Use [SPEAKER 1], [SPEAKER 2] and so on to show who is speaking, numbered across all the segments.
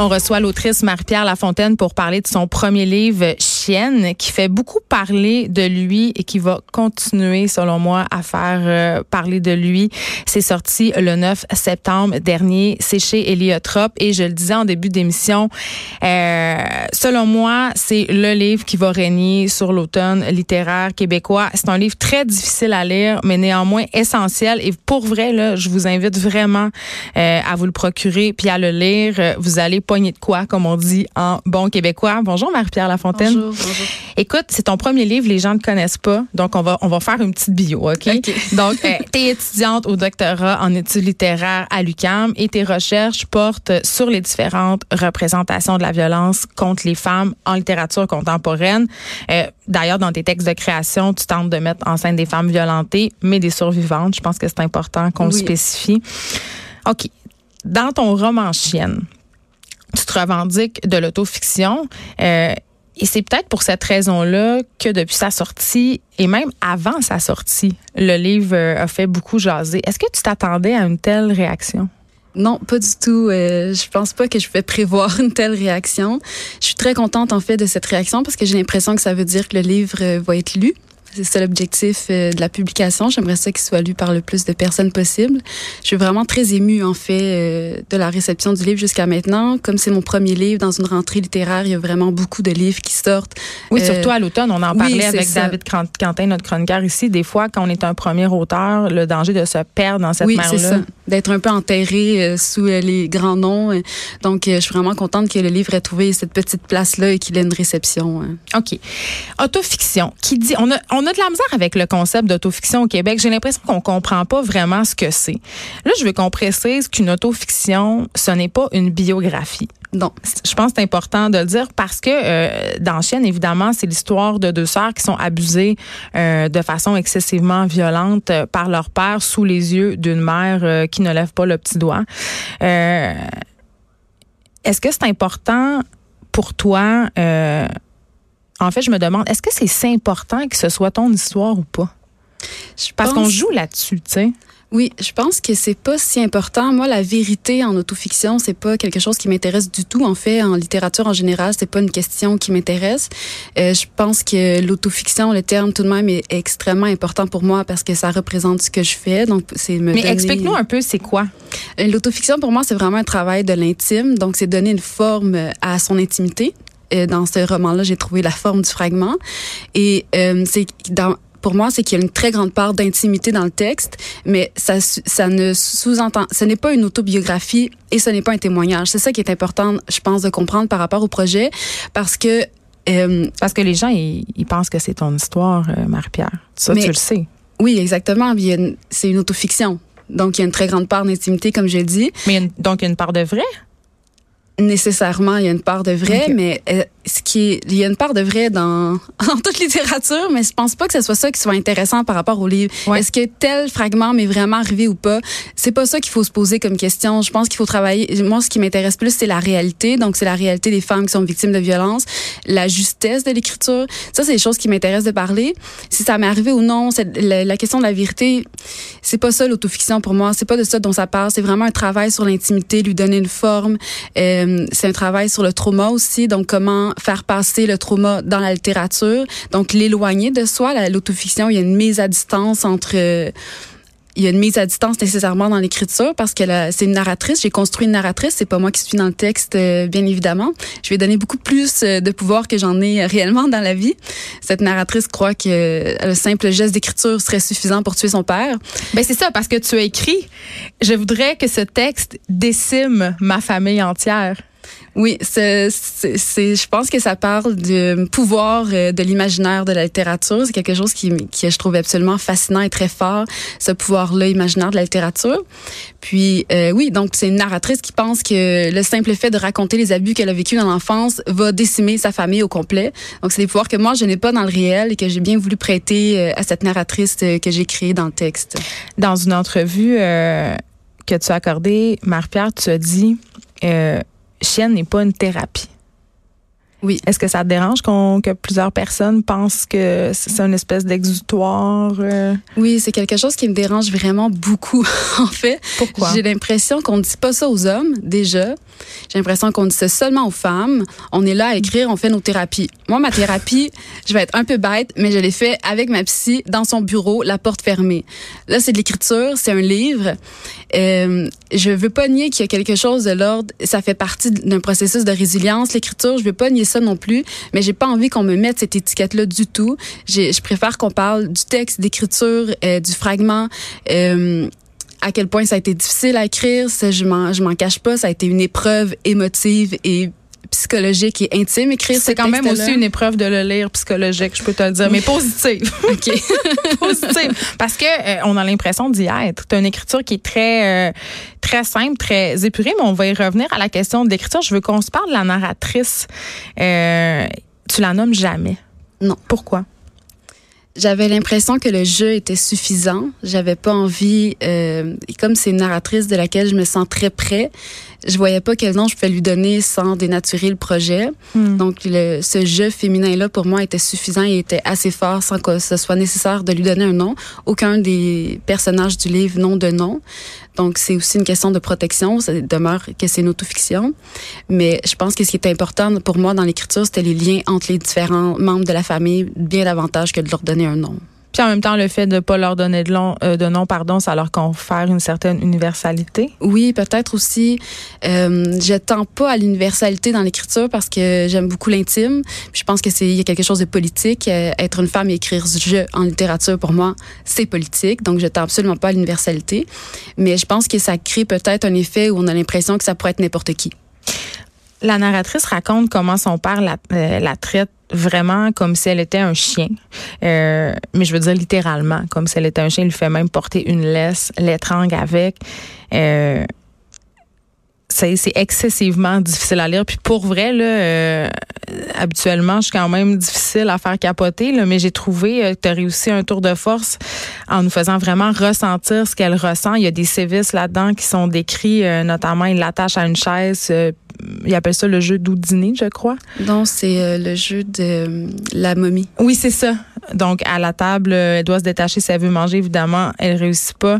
[SPEAKER 1] On reçoit l'autrice Marie-Pierre Lafontaine pour parler de son premier livre Qui fait beaucoup parler de lui et qui va continuer selon moi à faire euh, parler de lui. C'est sorti le 9 septembre dernier, c'est chez Héliotrope et je le disais en début d'émission, euh, selon moi, c'est le livre qui va régner sur l'automne littéraire québécois. C'est un livre très difficile à lire mais néanmoins essentiel et pour vrai là, je vous invite vraiment euh, à vous le procurer puis à le lire. Vous allez pogner de quoi, comme on dit en bon québécois. Bonjour Marie-Pierre Lafontaine.
[SPEAKER 2] Bonjour, bonjour.
[SPEAKER 1] Écoute, c'est ton premier livre, les gens ne connaissent pas, donc on va on va faire une petite bio, ok, Donc, euh, t'es étudiante au doctorat en études littéraires à l'UCAM et tes recherches portent sur les différentes représentations de la violence contre les femmes en littérature contemporaine. Euh, D'ailleurs, dans tes textes de création, tu tentes de mettre en scène des femmes violentées, mais des survivantes. Je pense que c'est important qu'on le spécifie. OK. Dans ton roman Chienne, tu te revendiques de l'autofiction. Euh, et c'est peut-être pour cette raison-là que depuis sa sortie, et même avant sa sortie, le livre euh, a fait beaucoup jaser. Est-ce que tu t'attendais à une telle réaction?
[SPEAKER 2] Non, pas du tout. Euh, je pense pas que je pouvais prévoir une telle réaction. Je suis très contente en fait de cette réaction parce que j'ai l'impression que ça veut dire que le livre euh, va être lu. C'est ça l'objectif euh, de la publication. J'aimerais ça qu'il soit lu par le plus de personnes possible. Je suis vraiment très émue en fait euh, de la réception du livre jusqu'à maintenant. Comme c'est mon premier livre dans une rentrée littéraire, il y a vraiment beaucoup de livres qui sortent.
[SPEAKER 1] Oui,
[SPEAKER 2] Euh,
[SPEAKER 1] surtout à l'automne, on en
[SPEAKER 2] oui,
[SPEAKER 1] parlait avec
[SPEAKER 2] ça.
[SPEAKER 1] David Quentin, notre chroniqueur ici. Des fois, quand on est un premier auteur, le danger de se perdre dans cette
[SPEAKER 2] oui,
[SPEAKER 1] mer-là.
[SPEAKER 2] c'est ça. D'être un peu enterré sous les grands noms. Donc, je suis vraiment contente que le livre ait trouvé cette petite place-là et qu'il ait une réception. euh.
[SPEAKER 1] OK. Autofiction. Qui dit, on a, on a de la misère avec le concept d'autofiction au Québec. J'ai l'impression qu'on comprend pas vraiment ce que c'est. Là, je veux qu'on précise qu'une autofiction, ce n'est pas une biographie.
[SPEAKER 2] Non.
[SPEAKER 1] Je pense que c'est important de le dire parce que euh, dans Chienne, évidemment, c'est l'histoire de deux sœurs qui sont abusées euh, de façon excessivement violente euh, par leur père sous les yeux d'une mère euh, qui ne lève pas le petit doigt. Euh, Est-ce que c'est important pour toi? En fait, je me demande, est-ce que c'est si important que ce soit ton histoire ou pas?
[SPEAKER 2] Je
[SPEAKER 1] Parce qu'on joue là-dessus, tu sais.
[SPEAKER 2] Oui, je pense que c'est pas si important. Moi, la vérité en autofiction, c'est pas quelque chose qui m'intéresse du tout. En fait, en littérature en général, c'est pas une question qui m'intéresse. Euh, je pense que l'autofiction, le terme tout de même est extrêmement important pour moi parce que ça représente ce que je fais. Donc, c'est me
[SPEAKER 1] Mais
[SPEAKER 2] donner-
[SPEAKER 1] explique-nous un peu, c'est quoi?
[SPEAKER 2] Euh, L'autofiction, pour moi, c'est vraiment un travail de l'intime. Donc, c'est donner une forme à son intimité. Euh, Dans ce roman-là, j'ai trouvé la forme du fragment. Et euh, c'est dans pour moi, c'est qu'il y a une très grande part d'intimité dans le texte, mais ça, ça ne sous-entend, ce n'est pas une autobiographie et ce n'est pas un témoignage. C'est ça qui est important, je pense, de comprendre par rapport au projet, parce que euh,
[SPEAKER 1] Parce que les gens, ils, ils pensent que c'est ton histoire, euh, Marie-Pierre. Ça,
[SPEAKER 2] Mais-
[SPEAKER 1] tu le sais.
[SPEAKER 2] oui, exactement, c'est une autofiction. Donc, il y a une très grande part d'intimité, comme j'ai dit.
[SPEAKER 1] Mais donc, il y a une part de vrai?
[SPEAKER 2] Nécessairement il y a une part de vrai mais euh, ce qui est il y a une part de vrai dans en toute littérature mais je pense pas que ce soit ça qui soit intéressant par rapport au livre.
[SPEAKER 1] Ouais.
[SPEAKER 2] est-ce que tel fragment m'est vraiment arrivé ou pas? C'est pas ça qu'il faut se poser comme question. Je pense qu'il faut travailler moi ce qui m'intéresse plus c'est la réalité. Donc c'est la réalité des femmes qui sont victimes de violences la justesse de l'écriture. Ça c'est des choses qui m'intéressent de parler si ça m'est arrivé ou non la, question de la vérité c'est pas ça l'autofiction pour moi c'est pas de ça dont ça parle c'est vraiment un travail sur l'intimité lui donner une forme euh, c'est un travail sur le trauma aussi, donc comment faire passer le trauma dans la littérature, donc l'éloigner de soi. La- L'autofiction, il y a une mise à distance entre... euh, il y a une mise à distance nécessairement dans l'écriture parce que c'est une narratrice. J'ai construit une narratrice. C'est pas moi qui suis dans le texte, euh, bien évidemment. Je vais donner beaucoup plus euh, de pouvoir que j'en ai réellement dans la vie. Cette narratrice croit que euh, le simple geste d'écriture serait suffisant pour tuer son père.
[SPEAKER 1] Ben c'est ça, parce que tu as écrit, je voudrais que ce texte décime ma famille entière.
[SPEAKER 2] Oui, c'est, je pense que ça parle du pouvoir euh, de l'imaginaire de la littérature. C'est quelque chose qui, qui je trouve absolument fascinant et très fort, ce pouvoir-là imaginaire de la littérature. Puis euh, oui, donc c'est une narratrice qui pense que le simple fait de raconter les abus qu'elle a vécu dans l'enfance va décimer sa famille au complet. Donc c'est des pouvoirs que moi je n'ai pas dans le réel et que j'ai bien voulu prêter euh, à cette narratrice que j'ai créée dans le texte.
[SPEAKER 1] Dans une entrevue que tu as accordée, Marie-Pierre, tu as dit chienne n'est pas une thérapie.
[SPEAKER 2] Oui.
[SPEAKER 1] Est-ce que ça te dérange qu'on, que plusieurs personnes pensent que c'est une espèce d'exutoire? Euh?
[SPEAKER 2] Oui, c'est quelque chose qui me dérange vraiment beaucoup, en fait.
[SPEAKER 1] Pourquoi?
[SPEAKER 2] J'ai l'impression qu'on ne dit pas ça aux hommes, déjà. J'ai l'impression qu'on dit ça seulement aux femmes. On est là à écrire, on fait nos thérapies. Moi, ma thérapie, je vais être un peu bête, mais je l'ai fait avec ma psy dans son bureau, la porte fermée. Là, c'est de l'écriture, c'est un livre. Euh, je veux pas nier qu'il y a quelque chose de l'ordre. Ça fait partie d'un processus de résilience, l'écriture. Je veux pas nier ça non plus, mais j'ai pas envie qu'on me mette cette étiquette-là du tout. Je préfère qu'on parle du texte, d'écriture, euh, du fragment. Euh, à quel point ça a été difficile à écrire, ça, je m'en, je m'en cache pas. Ça a été une épreuve émotive et psychologique et intime écrire
[SPEAKER 1] C'est quand même aussi une épreuve de le lire psychologique, je peux te le dire, mais positive.
[SPEAKER 2] OK.
[SPEAKER 1] positive parce que euh, on a l'impression d'y être. Tu une écriture qui est très euh, très simple, très épurée, mais on va y revenir à la question de l'écriture. Je veux qu'on se parle de la narratrice. Euh, tu la nommes jamais.
[SPEAKER 2] Non.
[SPEAKER 1] Pourquoi?
[SPEAKER 2] J'avais l'impression que le jeu était suffisant. J'avais pas envie, euh, et comme c'est une narratrice de laquelle je me sens très près, je voyais pas quel nom je pouvais lui donner sans dénaturer le projet. Hmm. Donc, le, ce jeu féminin-là, pour moi, était suffisant et était assez fort sans que ce soit nécessaire de lui donner un nom. Aucun des personnages du livre n'ont de nom. Donc, c'est aussi une question de protection. Ça demeure que c'est une autofiction. Mais je pense que ce qui est important pour moi dans l'écriture, c'était les liens entre les différents membres de la famille, bien davantage que de leur donner un nom.
[SPEAKER 1] Puis en même temps, le fait de ne pas leur donner de, long, euh, de nom, pardon, ça leur confère une certaine universalité.
[SPEAKER 2] Oui, peut-être aussi. Euh, je tends pas à l'universalité dans l'écriture parce que j'aime beaucoup l'intime. Je pense que c'est il y a quelque chose de politique. Euh, être une femme et écrire je en littérature pour moi, c'est politique. Donc je tends absolument pas à l'universalité. Mais je pense que ça crée peut-être un effet où on a l'impression que ça pourrait être n'importe qui.
[SPEAKER 1] La narratrice raconte comment son père la, euh, la traite vraiment comme si elle était un chien. Euh, mais je veux dire littéralement, comme si elle était un chien. Il lui fait même porter une laisse, l'étrangle avec. Euh, c'est excessivement difficile à lire. Puis pour vrai, là, euh, habituellement, je suis quand même difficile à faire capoter, là, mais j'ai trouvé euh, que tu as réussi un tour de force en nous faisant vraiment ressentir ce qu'elle ressent. Il y a des sévices là-dedans qui sont décrits, euh, notamment il l'attache à une chaise. il appelle ça le jeu d'Oudini, je crois.
[SPEAKER 2] Non, c'est le jeu de la momie.
[SPEAKER 1] Oui, c'est ça. Donc, à la table, elle doit se détacher si elle veut manger, évidemment. Elle réussit pas.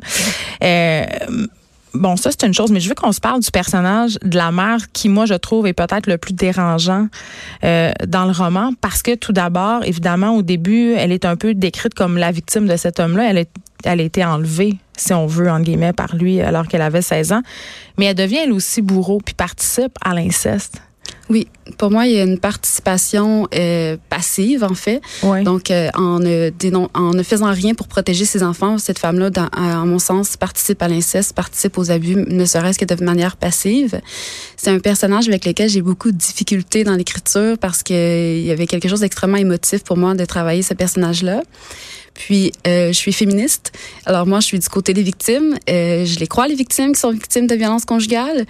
[SPEAKER 1] Bon, ça, c'est une chose, mais je veux qu'on se parle du personnage de la mère qui, moi, je trouve, est peut-être le plus dérangeant euh, dans le roman parce que, tout d'abord, évidemment, au début, elle est un peu décrite comme la victime de cet homme-là. Elle, elle a été enlevée, si on veut, en guillemets, par lui alors qu'elle avait 16 ans. Mais elle devient, elle aussi, bourreau puis participe à l'inceste.
[SPEAKER 2] Oui, pour moi, il y a une participation euh, passive, en fait. Donc, euh, en, ne en ne faisant rien pour protéger ses enfants, cette femme-là, en mon sens, participe à l'inceste, participe aux abus, ne serait-ce que de manière passive. C'est un personnage avec lequel j'ai beaucoup de difficultés dans l'écriture parce qu'il y avait quelque chose d'extrêmement émotif pour moi de travailler ce personnage-là. Puis, euh, je suis féministe. Alors moi, je suis du côté des victimes. Euh, je les crois, les victimes qui sont victimes de violences conjugales.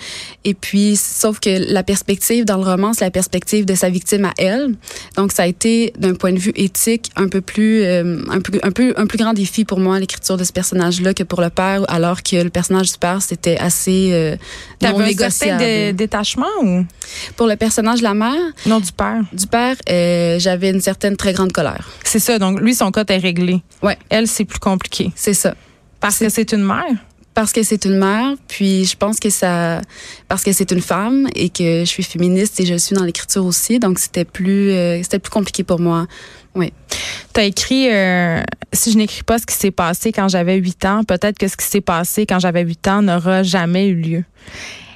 [SPEAKER 2] Et puis, sauf que la perspective dans le roman, c'est la perspective de sa victime à elle. Donc, ça a été, d'un point de vue éthique, un peu plus, euh, un, peu, un peu, un plus grand défi pour moi, l'écriture de ce personnage-là, que pour le père, alors que le personnage du père, c'était assez euh, non négociable.
[SPEAKER 1] un détachement ou?
[SPEAKER 2] Pour le personnage de la mère?
[SPEAKER 1] Non, du père.
[SPEAKER 2] Du père, euh, j'avais une certaine très grande colère.
[SPEAKER 1] C'est ça. Donc, lui, son cas est réglé.
[SPEAKER 2] Ouais.
[SPEAKER 1] Elle, c'est plus compliqué.
[SPEAKER 2] C'est ça.
[SPEAKER 1] Parce que c'est une mère?
[SPEAKER 2] Parce que c'est une mère, puis je pense que ça, parce que c'est une femme et que je suis féministe et je suis dans l'écriture aussi, donc c'était plus, euh, c'était plus compliqué pour moi. Oui.
[SPEAKER 1] Tu as écrit euh, Si je n'écris pas ce qui s'est passé quand j'avais 8 ans, peut-être que ce qui s'est passé quand j'avais 8 ans n'aura jamais eu lieu.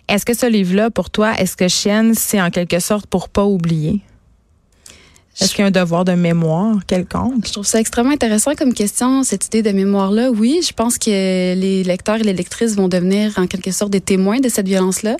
[SPEAKER 1] Est-ce que ce livre-là, pour toi, est-ce que Chienne, c'est en quelque sorte pour pas oublier? Est-ce qu'il y a un devoir de mémoire quelconque?
[SPEAKER 2] Je trouve ça extrêmement intéressant comme question, cette idée de mémoire-là. Oui, je pense que les lecteurs et les lectrices vont devenir en quelque sorte des témoins de cette violence-là.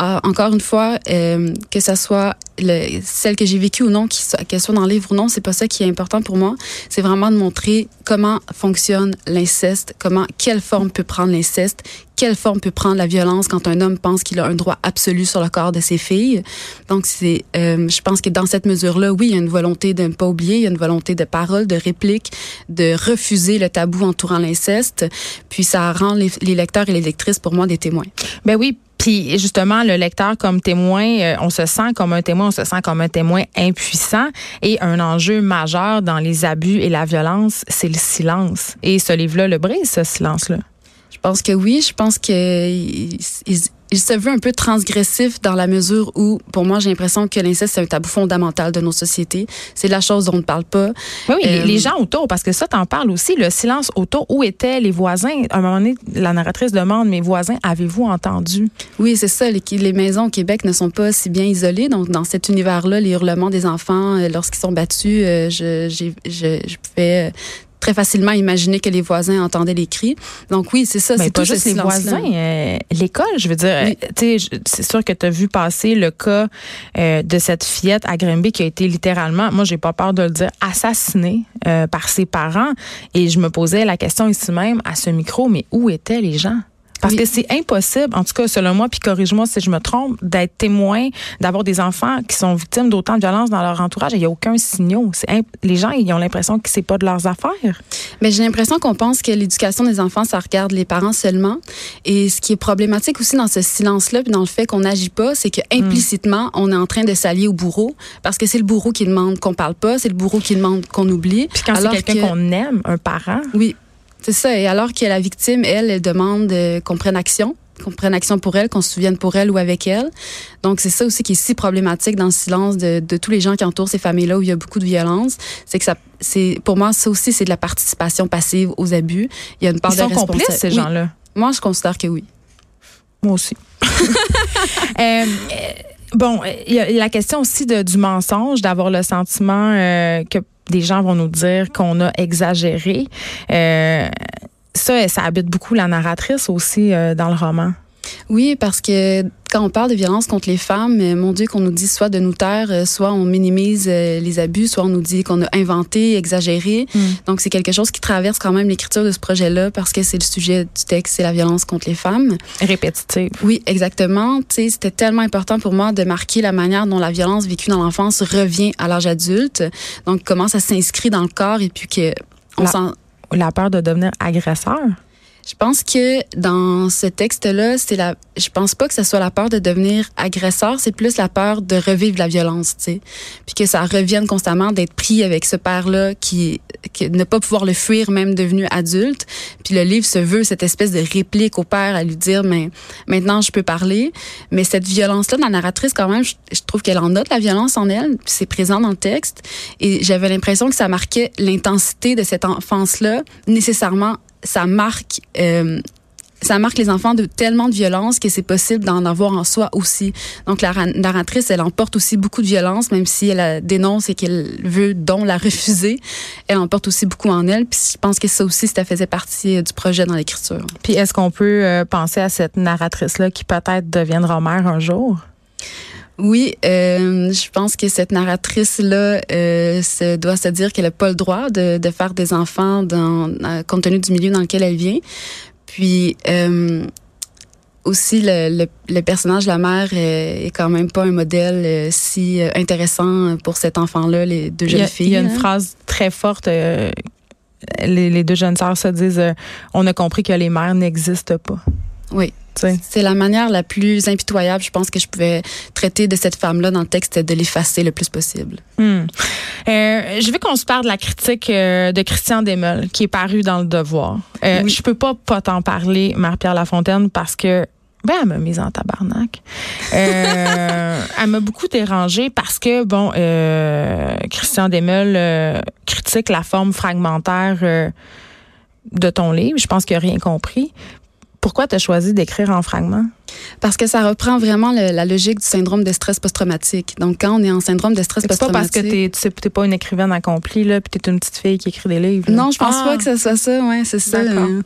[SPEAKER 2] Euh, encore une fois, euh, que ce soit le, celle que j'ai vécue ou non, qu'elle soit dans le livre ou non, c'est pas ça qui est important pour moi. C'est vraiment de montrer comment fonctionne l'inceste, comment, quelle forme peut prendre l'inceste, quelle forme peut prendre la violence quand un homme pense qu'il a un droit absolu sur le corps de ses filles. Donc, c'est, euh, je pense que dans cette mesure-là, oui, il y a une volonté de ne pas oublier, il y a une volonté de parole, de réplique, de refuser le tabou entourant l'inceste. Puis ça rend les, les lecteurs et les lectrices, pour moi, des témoins.
[SPEAKER 1] Ben oui, puis justement, le lecteur comme témoin, euh, on se sent comme un témoin, on se sent comme un témoin impuissant. Et un enjeu majeur dans les abus et la violence, c'est le silence. Et ce livre-là le brise, ce silence-là.
[SPEAKER 2] Je pense que oui. Je pense que il se veut un peu transgressif dans la mesure où, pour moi, j'ai l'impression que l'inceste, c'est un tabou fondamental de nos sociétés. C'est la chose dont on ne parle pas.
[SPEAKER 1] Oui, oui les euh, gens autour, parce que ça, t'en parles aussi, le silence autour. Où étaient les voisins? À un moment donné, la narratrice demande, mes voisins, avez-vous entendu?
[SPEAKER 2] Oui, c'est ça. Les, les, maisons au Québec ne sont pas si bien isolées. Donc, dans cet univers-là, les hurlements des enfants, euh, lorsqu'ils sont battus, euh, je, je, je pouvais très facilement imaginer que les voisins entendaient les cris. Donc oui, c'est ça.
[SPEAKER 1] C'est pas juste les voisins. Euh, l'école, je veux dire, tu sais, c'est sûr que tu as vu passer le cas euh, de cette fillette à Grimby qui a été littéralement, moi j'ai pas peur de le dire, assassinée euh, par ses parents. Et je me posais la question ici même à ce micro, mais où étaient les gens? Parce que c'est impossible, en tout cas selon moi, puis corrige-moi si je me trompe, d'être témoin, d'avoir des enfants qui sont victimes d'autant de violence dans leur entourage il n'y a aucun signal. Les gens, ils ont l'impression que c'est pas de leurs affaires.
[SPEAKER 2] Mais j'ai l'impression qu'on pense que l'éducation des enfants, ça regarde les parents seulement. Et ce qui est problématique aussi dans ce silence-là, puis dans le fait qu'on n'agit pas, c'est que implicitement, on est en train de s'allier au bourreau parce que c'est le bourreau qui demande qu'on parle pas, c'est le bourreau qui demande qu'on oublie.
[SPEAKER 1] Puis quand c'est quelqu'un qu'on aime, un parent.
[SPEAKER 2] Oui, c'est ça. Et alors que la victime, elle, elle demande euh, qu'on prenne action qu'on prenne action pour elle, qu'on se souvienne pour elle ou avec elle. Donc, c'est ça aussi qui est si problématique dans le silence de, de tous les gens qui entourent ces familles-là où il y a beaucoup de violence. C'est que ça, c'est, pour moi, ça aussi, c'est de la participation passive aux abus. Il y a une part
[SPEAKER 1] Ils sont complices, ces gens-là?
[SPEAKER 2] Moi, je considère que oui.
[SPEAKER 1] Moi aussi. euh, bon, il y a la question aussi de, du mensonge, d'avoir le sentiment euh, que des gens vont nous dire qu'on a exagéré. Euh, ça, ça habite beaucoup la narratrice aussi euh, dans le roman.
[SPEAKER 2] Oui, parce que quand on parle de violence contre les femmes, euh, mon Dieu, qu'on nous dit soit de nous taire, euh, soit on minimise euh, les abus, soit on nous dit qu'on a inventé, exagéré. Mm. Donc, c'est quelque chose qui traverse quand même l'écriture de ce projet-là parce que c'est le sujet du texte, c'est la violence contre les femmes.
[SPEAKER 1] Répétitive.
[SPEAKER 2] Oui, exactement. C'était tellement important pour moi de marquer la manière dont la violence vécue dans l'enfance revient à l'âge adulte. Donc, comment ça s'inscrit dans le corps et puis que on
[SPEAKER 1] sent... La peur de devenir agresseur.
[SPEAKER 2] Je pense que dans ce texte-là, c'est la. Je pense pas que ce soit la peur de devenir agresseur, c'est plus la peur de revivre la violence, tu sais, puis que ça revienne constamment d'être pris avec ce père-là qui, qui ne pas pouvoir le fuir même devenu adulte. Puis le livre se veut cette espèce de réplique au père à lui dire, mais maintenant je peux parler. Mais cette violence-là, la narratrice quand même, je, je trouve qu'elle en note la violence en elle, c'est présent dans le texte. Et j'avais l'impression que ça marquait l'intensité de cette enfance-là nécessairement ça marque euh, ça marque les enfants de tellement de violence que c'est possible d'en avoir en soi aussi. Donc la narratrice, elle emporte aussi beaucoup de violence, même si elle dénonce et qu'elle veut donc la refuser. Elle emporte aussi beaucoup en elle. Puis je pense que ça aussi, ça faisait partie euh, du projet dans l'écriture.
[SPEAKER 1] Puis est-ce qu'on peut euh, penser à cette narratrice-là qui peut-être deviendra mère un jour?
[SPEAKER 2] Oui, euh, je pense que cette narratrice-là euh, se, doit se dire qu'elle n'a pas le droit de, de, faire des enfants dans, euh, compte tenu du milieu dans lequel elle vient. Puis euh, aussi, le, le, le, personnage de la mère est, quand même pas un modèle si intéressant pour cet enfant-là, les deux jeunes filles.
[SPEAKER 1] Il y a une hein. phrase très forte. Les, les, deux jeunes sœurs se disent On a compris que les mères n'existent pas.
[SPEAKER 2] Oui. C'est la manière la plus impitoyable, je pense, que je pouvais traiter de cette femme-là dans le texte, de l'effacer le plus possible.
[SPEAKER 1] Hmm. Euh, je veux qu'on se parle de la critique euh, de Christian Demel, qui est paru dans Le Devoir. Euh, oui. Je peux pas pas t'en parler, Marie-Pierre Lafontaine, parce que ben, elle m'a mise en tabarnak. Euh, elle m'a beaucoup dérangée parce que, bon, euh, Christian Demel euh, critique la forme fragmentaire euh, de ton livre. Je pense qu'il n'a rien compris. Pourquoi tu as choisi d'écrire en fragments?
[SPEAKER 2] Parce que ça reprend vraiment la logique du syndrome de stress post-traumatique. Donc, quand on est en syndrome de stress post-traumatique.
[SPEAKER 1] C'est pas parce que tu n'es pas une écrivaine accomplie, là, puis tu es une petite fille qui écrit des livres.
[SPEAKER 2] Non, je pense ah! pas que ce soit ça. Ouais, c'est ça. Euh.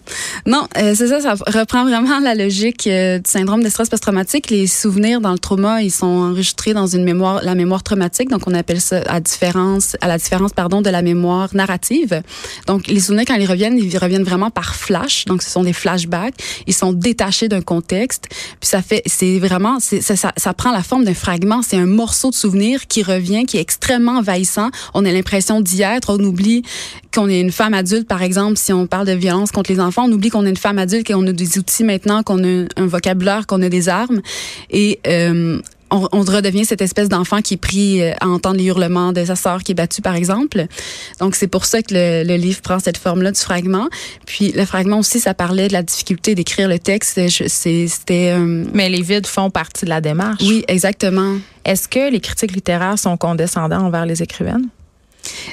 [SPEAKER 2] non, euh, c'est ça. Ça reprend vraiment la logique euh, du syndrome de stress post-traumatique. Les souvenirs dans le trauma, ils sont enregistrés dans une mémoire, la mémoire traumatique. Donc, on appelle ça à différence, à la différence, pardon, de la mémoire narrative. Donc, les souvenirs, quand ils reviennent, ils reviennent vraiment par flash. Donc, ce sont des flashbacks. Ils sont détachés d'un contexte. Puis ça fait, c'est vraiment, ça, prend la forme d'un fragment. C'est un morceau de souvenir qui revient, qui est extrêmement envahissant. On a l'impression d'y être. On oublie qu'on est une femme adulte, par exemple, si on parle de violence contre les enfants, on oublie qu'on est une femme adulte, qu'on a des outils maintenant, qu'on a un vocabulaire, qu'on a des armes. Et euh, on, redevient cette espèce d'enfant qui est pris euh, à entendre les hurlements de sa sœur qui est battue, par exemple. Donc, c'est pour ça que le, livre prend cette forme-là du fragment. Puis, le fragment aussi, ça parlait de la difficulté d'écrire le texte. C'était...
[SPEAKER 1] Euh, Mais les vides font partie de la démarche.
[SPEAKER 2] Oui, exactement.
[SPEAKER 1] Est-ce que les critiques littéraires sont condescendants envers les écrivaines?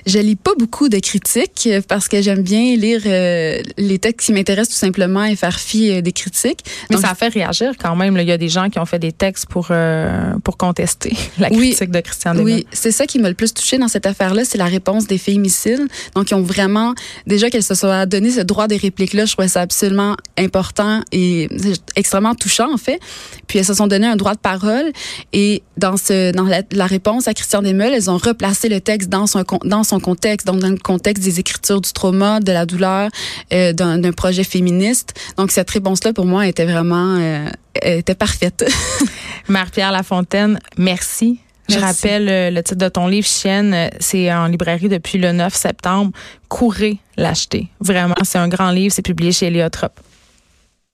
[SPEAKER 2] Je lis pas beaucoup de critiques parce que j'aime bien lire euh, les textes qui m'intéressent tout simplement et faire fi euh, des critiques.
[SPEAKER 1] Mais ça fait réagir quand même. Il y a des gens qui ont fait des textes pour euh, pour contester la critique de Christian
[SPEAKER 2] Oui, c'est ça qui m'a le plus touché dans cette affaire-là, c'est la réponse des féminicides. Donc, ils ont vraiment déjà qu'elles se soient donné ce droit des répliques-là. Je trouvais ça absolument important et extrêmement touchant en fait. Puis elles se sont donné un droit de parole et dans ce dans la, réponse à Christian Desmeules, elles ont replacé le texte dans son dans son contexte, donc dans le contexte des écritures du trauma, de la douleur, euh, d'un projet féministe. Donc cette réponse-là pour moi était vraiment euh, était parfaite.
[SPEAKER 1] Marie-Pierre Lafontaine, merci. Je rappelle euh, le titre de ton livre, Chienne, c'est en librairie depuis le 9 septembre. Courez l'acheter. Vraiment, c'est un grand livre, c'est publié chez Eliotrop.